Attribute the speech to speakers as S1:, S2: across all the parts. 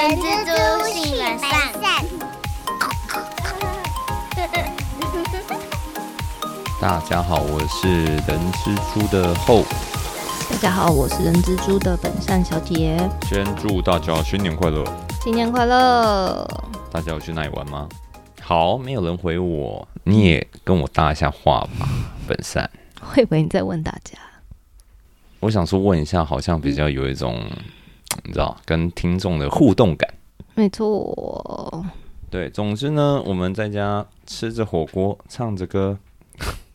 S1: 人蜘蛛性本善。
S2: 大家好，我是人蜘蛛的后，
S3: 大家好，我是人蜘蛛的本善小姐，
S2: 先祝大家新年快乐！
S3: 新年快乐！
S2: 大家有去哪里玩吗？好，没有人回我，你也跟我搭一下话吧，本善。
S3: 我以为你在问大家，
S2: 我想说问一下，好像比较有一种，你知道，跟听众的互动感。
S3: 没错，
S2: 对，总之呢，我们在家吃着火锅，唱着歌，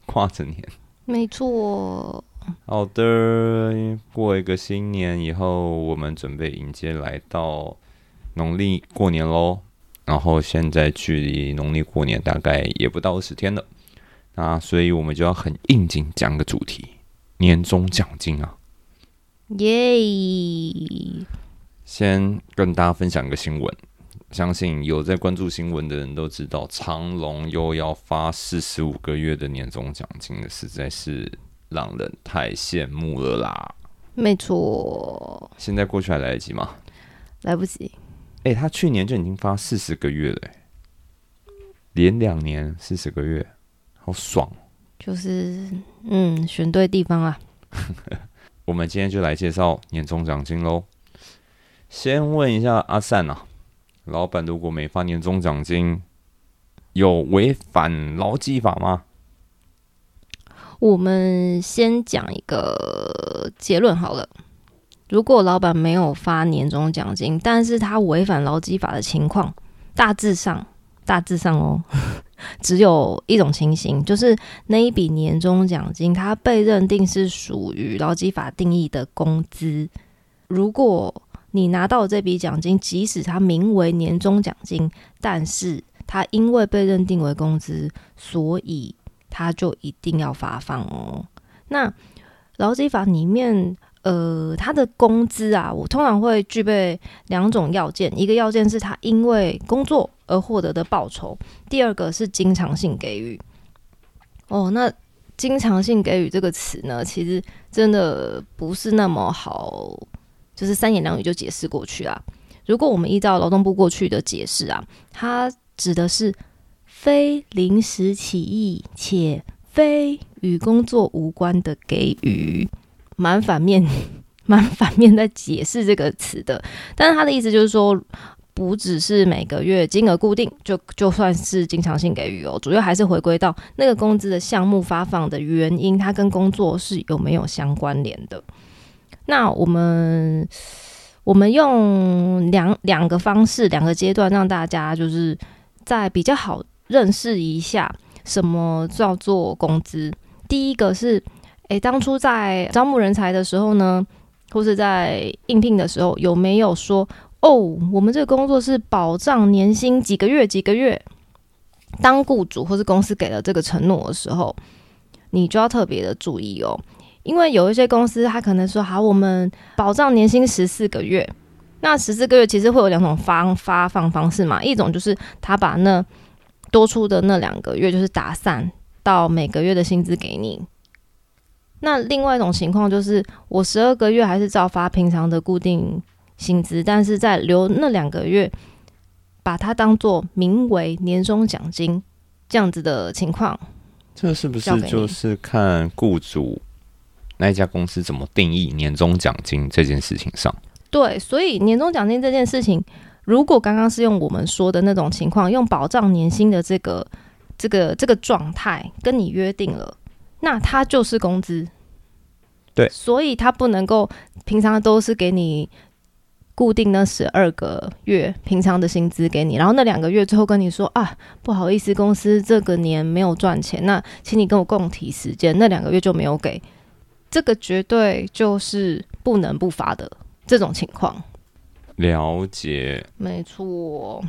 S2: 跨着年。
S3: 没错。
S2: 好的，过一个新年以后，我们准备迎接来到农历过年喽。然后现在距离农历过年大概也不到二十天了，那所以我们就要很应景讲个主题：年终奖金啊！
S3: 耶！
S2: 先跟大家分享一个新闻，相信有在关注新闻的人都知道，长隆又要发四十五个月的年终奖金了，实在是让人太羡慕了啦！
S3: 没错，
S2: 现在过去还来得及吗？
S3: 来不及。
S2: 哎，他去年就已经发四十个月了，连两年四十个月，好爽！
S3: 就是嗯，选对地方了。
S2: 我们今天就来介绍年终奖金喽。先问一下阿善啊，老板如果没发年终奖金，有违反劳基法吗？
S3: 我们先讲一个结论好了。如果老板没有发年终奖金，但是他违反劳基法的情况，大致上，大致上哦，只有一种情形，就是那一笔年终奖金，它被认定是属于劳基法定义的工资。如果你拿到这笔奖金，即使它名为年终奖金，但是它因为被认定为工资，所以它就一定要发放哦。那劳基法里面。呃，他的工资啊，我通常会具备两种要件，一个要件是他因为工作而获得的报酬，第二个是经常性给予。哦，那经常性给予这个词呢，其实真的不是那么好，就是三言两语就解释过去啊。如果我们依照劳动部过去的解释啊，它指的是非临时起意且非与工作无关的给予。蛮反面，蛮反面在解释这个词的，但是他的意思就是说，不只是每个月金额固定，就就算是经常性给予哦，主要还是回归到那个工资的项目发放的原因，它跟工作是有没有相关联的。那我们我们用两两个方式，两个阶段，让大家就是在比较好认识一下什么叫做工资。第一个是。诶，当初在招募人才的时候呢，或是在应聘的时候，有没有说哦，我们这个工作是保障年薪几个月几个月？当雇主或是公司给了这个承诺的时候，你就要特别的注意哦，因为有一些公司他可能说好，我们保障年薪十四个月，那十四个月其实会有两种发发放方式嘛，一种就是他把那多出的那两个月就是打散到每个月的薪资给你。那另外一种情况就是，我十二个月还是照发平常的固定薪资，但是在留那两个月，把它当做名为年终奖金这样子的情况。
S2: 这是不是就是看雇主那一家公司怎么定义年终奖金这件事情上？
S3: 对，所以年终奖金这件事情，如果刚刚是用我们说的那种情况，用保障年薪的这个这个这个状态跟你约定了。那它就是工资，
S2: 对，
S3: 所以他不能够平常都是给你固定那十二个月平常的薪资给你，然后那两个月最后跟你说啊，不好意思，公司这个年没有赚钱，那请你跟我共提时间，那两个月就没有给，这个绝对就是不能不发的这种情况。
S2: 了解，
S3: 没错。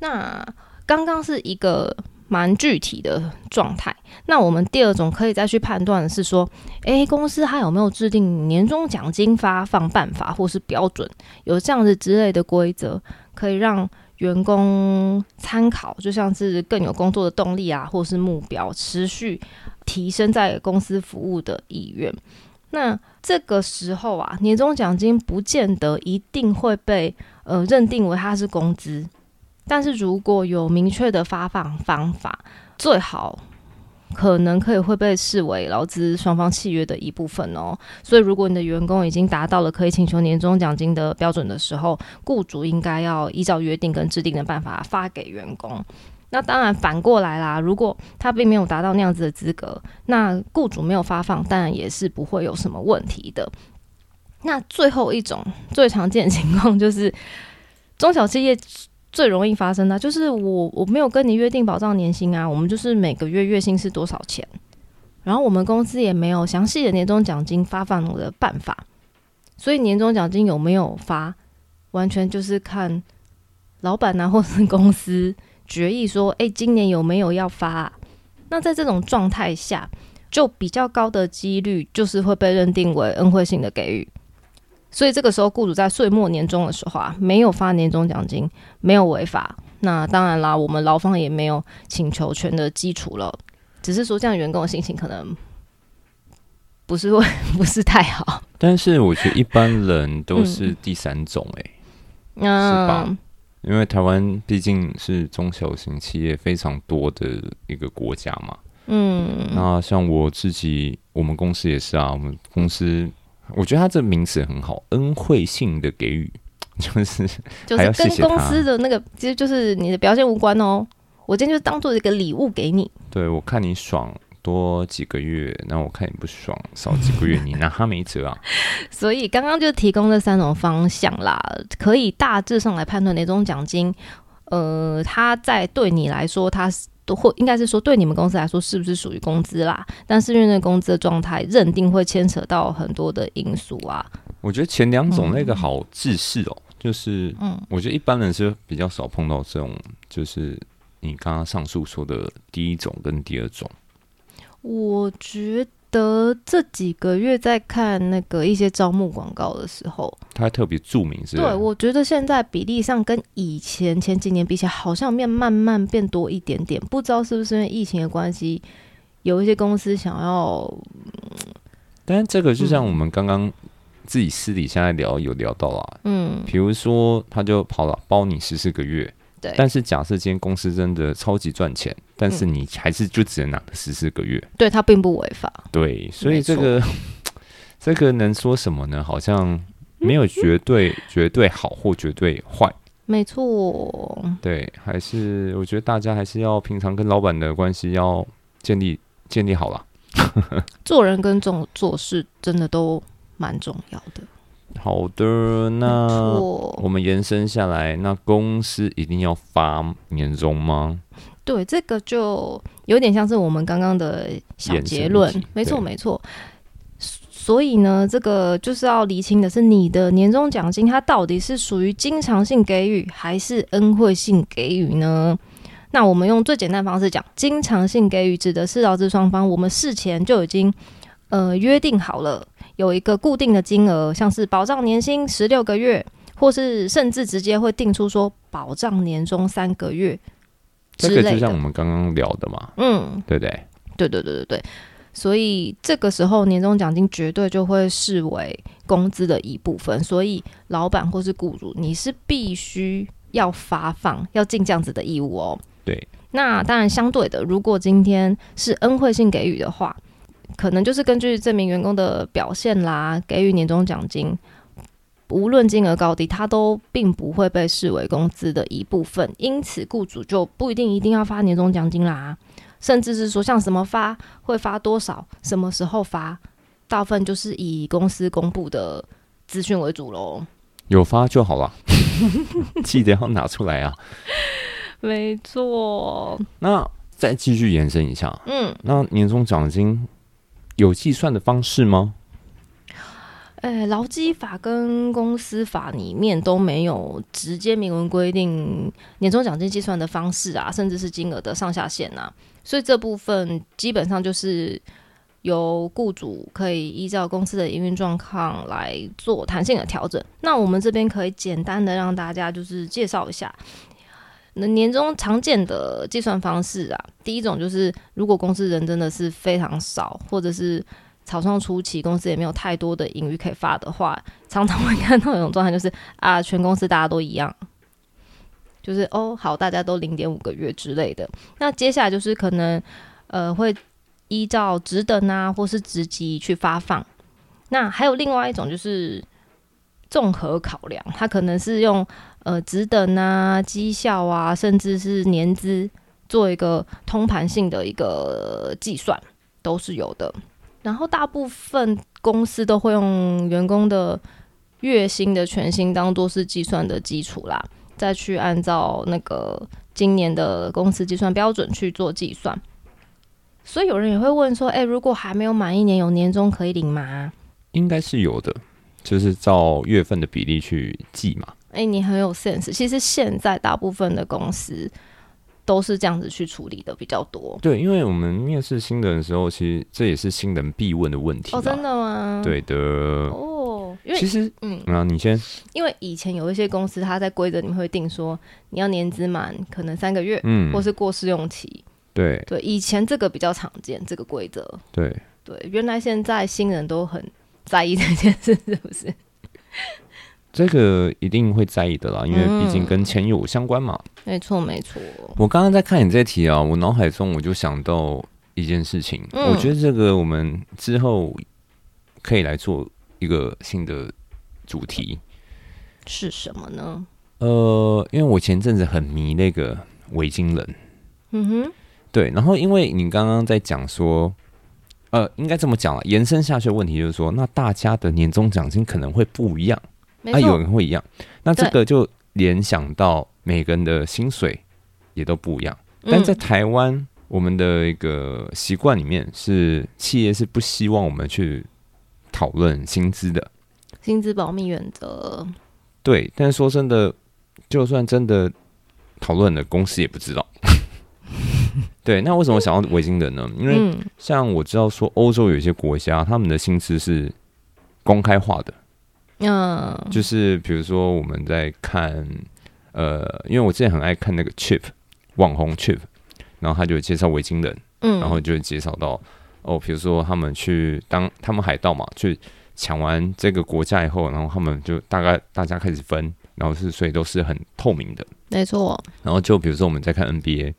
S3: 那刚刚是一个。蛮具体的状态。那我们第二种可以再去判断的是说，诶，公司它有没有制定年终奖金发放办法或是标准，有这样子之类的规则，可以让员工参考，就像是更有工作的动力啊，或是目标，持续提升在公司服务的意愿。那这个时候啊，年终奖金不见得一定会被呃认定为它是工资，但是如果有明确的发放方法，最好可能可以会被视为劳资双方契约的一部分哦。所以，如果你的员工已经达到了可以请求年终奖金的标准的时候，雇主应该要依照约定跟制定的办法发给员工。那当然，反过来啦，如果他并没有达到那样子的资格，那雇主没有发放，当然也是不会有什么问题的。那最后一种最常见的情况就是，中小企业最容易发生的，就是我我没有跟你约定保障年薪啊，我们就是每个月月薪是多少钱，然后我们公司也没有详细的年终奖金发放的办法，所以年终奖金有没有发，完全就是看老板呐或是公司。决议说：“哎，今年有没有要发？那在这种状态下，就比较高的几率就是会被认定为恩惠性的给予。所以这个时候，雇主在岁末年终的时候啊，没有发年终奖金，没有违法。那当然啦，我们劳方也没有请求权的基础了。只是说，这样员工的心情可能不是会 不是太好。
S2: 但是我觉得一般人都是第三种，哎，是吧？”因为台湾毕竟是中小型企业非常多的一个国家嘛，嗯，那像我自己，我们公司也是啊，我们公司，我觉得他这名词很好，恩惠性的给予，就是
S3: 就是跟公司的那个，其实就是你的表现无关哦，我今天就当做一个礼物给你，
S2: 对我看你爽。多几个月，那我看你不爽，少几个月，你拿他没辙啊。
S3: 所以刚刚就提供这三种方向啦，可以大致上来判断哪种奖金，呃，它在对你来说，它都或应该是说对你们公司来说，是不是属于工资啦？但是因为那工资的状态认定会牵扯到很多的因素啊。
S2: 我觉得前两种那个好自视哦，就是嗯，我觉得一般人是比较少碰到这种，就是你刚刚上述说的第一种跟第二种。
S3: 我觉得这几个月在看那个一些招募广告的时候，
S2: 他特别著名是。
S3: 对，我觉得现在比例上跟以前前几年比起来，好像变慢慢变多一点点。不知道是不是因为疫情的关系，有一些公司想要。
S2: 但是这个就像我们刚刚自己私底下聊有聊到啊，嗯，比如说他就跑了包你十四个月。对但是假设今天公司真的超级赚钱，但是你还是就只能拿十四个月，
S3: 对他并不违法。
S2: 对，所以这个 这个能说什么呢？好像没有绝对 绝对好或绝对坏。
S3: 没错。
S2: 对，还是我觉得大家还是要平常跟老板的关系要建立建立好了。
S3: 做人跟做做事真的都蛮重要的。
S2: 好的，那我们延伸下来，那公司一定要发年终吗？
S3: 对，这个就有点像是我们刚刚的小结论，没错没错。所以呢，这个就是要厘清的是，你的年终奖金它到底是属于经常性给予还是恩惠性给予呢？那我们用最简单方式讲，经常性给予指的是劳资双方我们事前就已经呃约定好了。有一个固定的金额，像是保障年薪十六个月，或是甚至直接会定出说保障年终三个月，
S2: 这个就像我们刚刚聊的嘛，嗯，对不对？
S3: 对对对对对，所以这个时候年终奖金绝对就会视为工资的一部分，所以老板或是雇主你是必须要发放、要尽这样子的义务哦。
S2: 对，
S3: 那当然相对的，如果今天是恩惠性给予的话。可能就是根据这名员工的表现啦，给予年终奖金，无论金额高低，它都并不会被视为工资的一部分，因此雇主就不一定一定要发年终奖金啦，甚至是说像什么发会发多少，什么时候发，大部分就是以公司公布的资讯为主喽。
S2: 有发就好了，记得要拿出来啊。
S3: 没错。
S2: 那再继续延伸一下，嗯，那年终奖金。有计算的方式吗？
S3: 呃，劳基法跟公司法里面都没有直接明文规定年终奖金计算的方式啊，甚至是金额的上下限啊，所以这部分基本上就是由雇主可以依照公司的营运状况来做弹性的调整。那我们这边可以简单的让大家就是介绍一下。那年终常见的计算方式啊，第一种就是如果公司人真的是非常少，或者是草创初期，公司也没有太多的盈余可以发的话，常常会看到一种状态，就是啊，全公司大家都一样，就是哦，好，大家都零点五个月之类的。那接下来就是可能呃会依照职等啊，或是职级去发放。那还有另外一种就是综合考量，它可能是用呃职等啊、绩效啊，甚至是年资做一个通盘性的一个计算，都是有的。然后大部分公司都会用员工的月薪的全薪当做是计算的基础啦，再去按照那个今年的公司计算标准去做计算。所以有人也会问说：“哎，如果还没有满一年，有年终可以领吗？”
S2: 应该是有的，就是照月份的比例去计嘛。
S3: 哎，你很有 sense。其实现在大部分的公司。都是这样子去处理的比较多。
S2: 对，因为我们面试新人的时候，其实这也是新人必问的问题。
S3: 哦，真的吗？
S2: 对的。
S3: 哦，因为
S2: 其实，嗯啊，你先。
S3: 因为以前有一些公司，它在规则里面会定说，你要年资满可能三个月，嗯，或是过试用期。
S2: 对
S3: 对，以前这个比较常见，这个规则。
S2: 对
S3: 对，原来现在新人都很在意这件事，是不是？
S2: 这个一定会在意的啦，因为毕竟跟钱有相关嘛。
S3: 没错，没错。
S2: 我刚刚在看你这题啊，我脑海中我就想到一件事情，我觉得这个我们之后可以来做一个新的主题，
S3: 是什么呢？
S2: 呃，因为我前阵子很迷那个维京人，嗯哼，对。然后因为你刚刚在讲说，呃，应该这么讲了，延伸下去的问题就是说，那大家的年终奖金可能会不一样。
S3: 啊，
S2: 有人会一样，那这个就联想到每个人的薪水也都不一样。但在台湾，我们的一个习惯里面是企业是不希望我们去讨论薪资的，
S3: 薪资保密原则。
S2: 对，但是说真的，就算真的讨论了，公司也不知道。对，那为什么想要维京人呢？因为像我知道说，欧洲有一些国家，他们的薪资是公开化的。嗯，就是比如说我们在看，呃，因为我之前很爱看那个 Chip 网红 Chip，然后他就介绍维京人，嗯，然后就介绍到哦，比如说他们去当他们海盗嘛，去抢完这个国家以后，然后他们就大概大家开始分，然后是所以都是很透明的，
S3: 没错。
S2: 然后就比如说我们在看 NBA，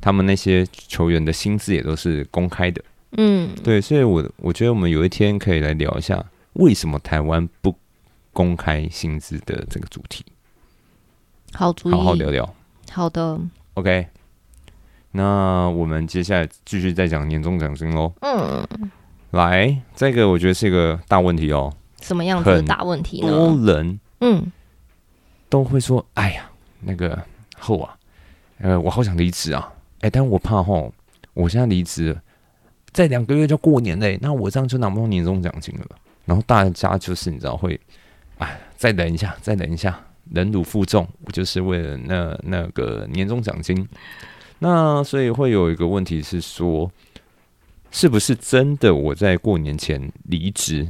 S2: 他们那些球员的薪资也都是公开的，嗯，对，所以我我觉得我们有一天可以来聊一下，为什么台湾不。公开薪资的这个主题，
S3: 好主意，
S2: 好好聊聊。
S3: 好的
S2: ，OK。那我们接下来继续再讲年终奖金喽。嗯，来，这个我觉得是一个大问题哦。
S3: 什么样子的大问题呢？
S2: 多人嗯都会说：“哎呀，那个后啊，呃，我好想离职啊！哎，但我怕吼，我现在离职，在两个月就过年嘞，那我这样就拿不到年终奖金了。然后大家就是你知道会。”哎，再等一下，再等一下，忍辱负重，就是为了那那个年终奖金。那所以会有一个问题是说，是不是真的我在过年前离职，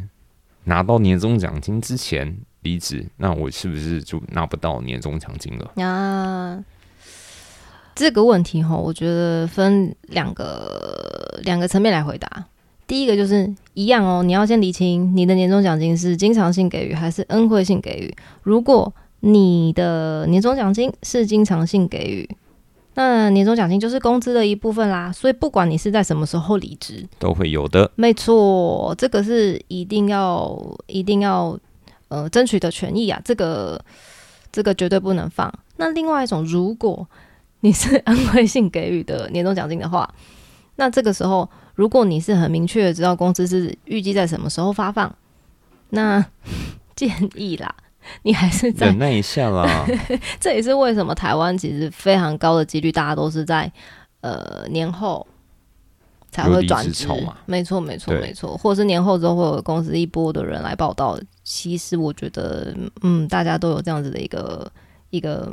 S2: 拿到年终奖金之前离职，那我是不是就拿不到年终奖金了？啊，
S3: 这个问题哈，我觉得分两个两个层面来回答。第一个就是一样哦，你要先理清你的年终奖金是经常性给予还是恩惠性给予。如果你的年终奖金是经常性给予，那年终奖金就是工资的一部分啦。所以不管你是在什么时候离职，
S2: 都会有的。
S3: 没错，这个是一定要一定要呃争取的权益啊，这个这个绝对不能放。那另外一种，如果你是 恩惠性给予的年终奖金的话，那这个时候。如果你是很明确的知道公司是预计在什么时候发放，那 建议啦，你还是
S2: 忍耐一下啦。
S3: 这也是为什么台湾其实非常高的几率，大家都是在呃年后才会转职。没错，没错，没错，或者是年后之后会有公司一波的人来报道。其实我觉得，嗯，大家都有这样子的一个一个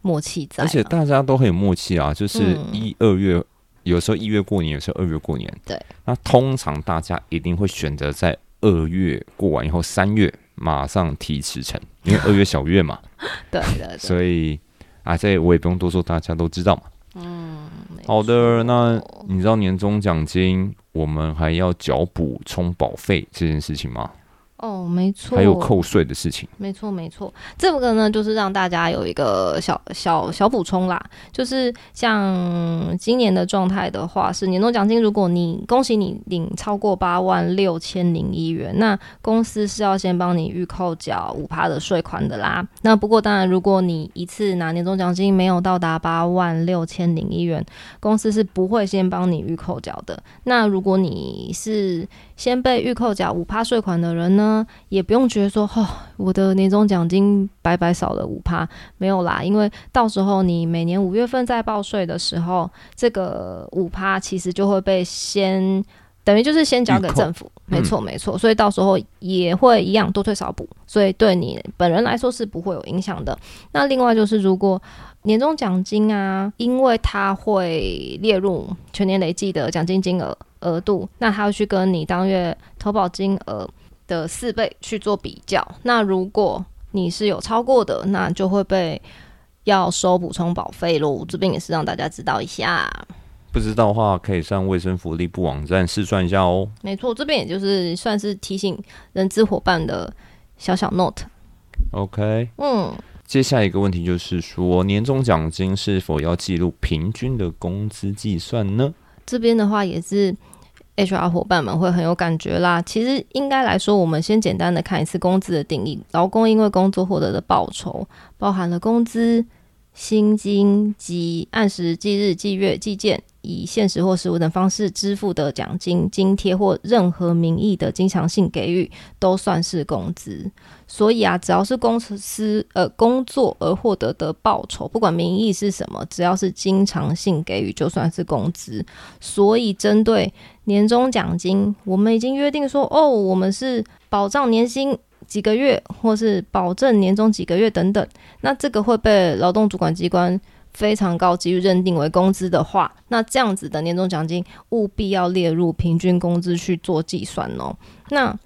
S3: 默契在，
S2: 而且大家都很有默契啊，就是一二月。有时候一月过年，有时候二月过年。
S3: 对，
S2: 那通常大家一定会选择在二月过完以后，三月马上提辞呈，因为二月小月嘛。
S3: 对的。
S2: 所以啊，这我也不用多说，大家都知道嘛。
S3: 嗯，
S2: 好的，那你知道年终奖金我们还要缴补充保费这件事情吗？
S3: 哦，没错，
S2: 还有扣税的事情。
S3: 没错，没错，这个呢，就是让大家有一个小小小补充啦。就是像今年的状态的话，是年终奖金，如果你恭喜你领超过八万六千零一元，那公司是要先帮你预扣缴五趴的税款的啦。那不过当然，如果你一次拿年终奖金没有到达八万六千零一元，公司是不会先帮你预扣缴的。那如果你是先被预扣缴五趴税款的人呢，也不用觉得说，哦，我的年终奖金白白少了五趴，没有啦，因为到时候你每年五月份在报税的时候，这个五趴其实就会被先。等于就是先交给政府，没错没错，所以到时候也会一样多退少补，所以对你本人来说是不会有影响的。那另外就是如果年终奖金啊，因为它会列入全年累计的奖金金额额度，那它要去跟你当月投保金额的四倍去做比较。那如果你是有超过的，那就会被要收补充保费喽。这边也是让大家知道一下。
S2: 不知道的话，可以上卫生福利部网站试算一下哦。
S3: 没错，这边也就是算是提醒人资伙伴的小小 note。
S2: OK，
S3: 嗯，
S2: 接下来一个问题就是说，年终奖金是否要记录平均的工资计算呢？
S3: 这边的话也是 HR 伙伴们会很有感觉啦。其实应该来说，我们先简单的看一次工资的定义。劳工因为工作获得的报酬，包含了工资、薪金及按时、计日、计月、计件，以现实或实物等方式支付的奖金、津贴或任何名义的经常性给予，都算是工资。所以啊，只要是公司呃工作而获得的报酬，不管名义是什么，只要是经常性给予，就算是工资。所以针对年终奖金，我们已经约定说，哦，我们是保障年薪几个月，或是保证年终几个月等等。那这个会被劳动主管机关非常高几率认定为工资的话，那这样子的年终奖金务必要列入平均工资去做计算哦。那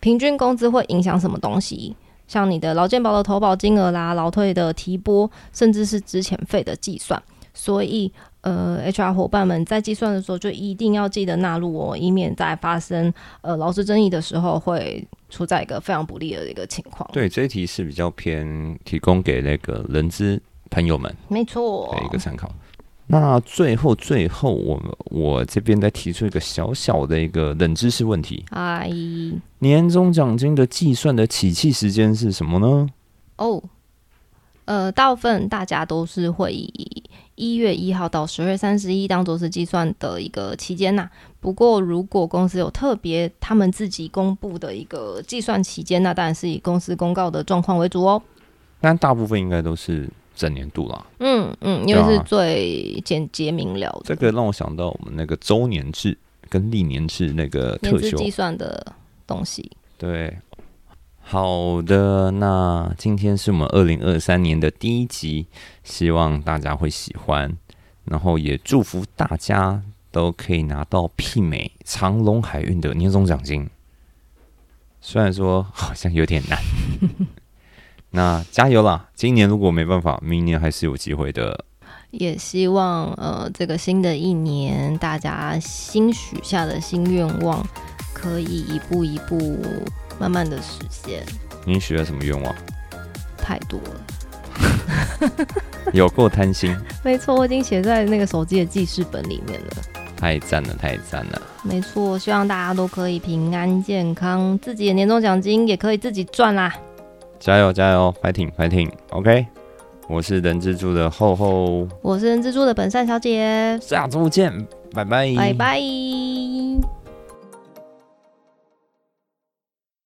S3: 平均工资会影响什么东西？像你的劳健保的投保金额啦、劳退的提拨，甚至是资遣费的计算。所以，呃，HR 伙伴们在计算的时候就一定要记得纳入哦，以免在发生呃劳资争议的时候会处在一个非常不利的一个情况。，
S2: 对，这一题是比较偏提供给那个人资朋友们
S3: 没错
S2: 的一个参考。那最后最后，我我这边再提出一个小小的一个冷知识问题：
S3: 哎，
S2: 年终奖金的计算的起讫时间是什么呢？
S3: 哦，呃，大部分大家都是会以一月一号到十月三十一当做是计算的一个期间呐。不过，如果公司有特别他们自己公布的一个计算期间，那当然是以公司公告的状况为主哦。
S2: 但大部分应该都是整年度啦。
S3: 嗯嗯，因为是最简洁明了的。
S2: 这个让我想到我们那个周年制跟历年制那个特休。
S3: 年资计算的东西。
S2: 对，好的，那今天是我们二零二三年的第一集，希望大家会喜欢，然后也祝福大家都可以拿到媲美长隆海运的年终奖金。虽然说好像有点难，那加油啦！今年如果没办法，明年还是有机会的。
S3: 也希望呃，这个新的一年，大家新许下的新愿望，可以一步一步慢慢的实现。
S2: 你许了什么愿望？
S3: 太多了，
S2: 有够贪心，
S3: 没错，我已经写在那个手机的记事本里面了。
S2: 太赞了，太赞了！
S3: 没错，希望大家都可以平安健康，自己的年终奖金也可以自己赚啦。
S2: 加油，加油，fighting，fighting！OK，、我是人蜘蛛的厚厚，
S3: 我是人蜘蛛的本善小姐，
S2: 下周见，拜拜，
S3: 拜拜。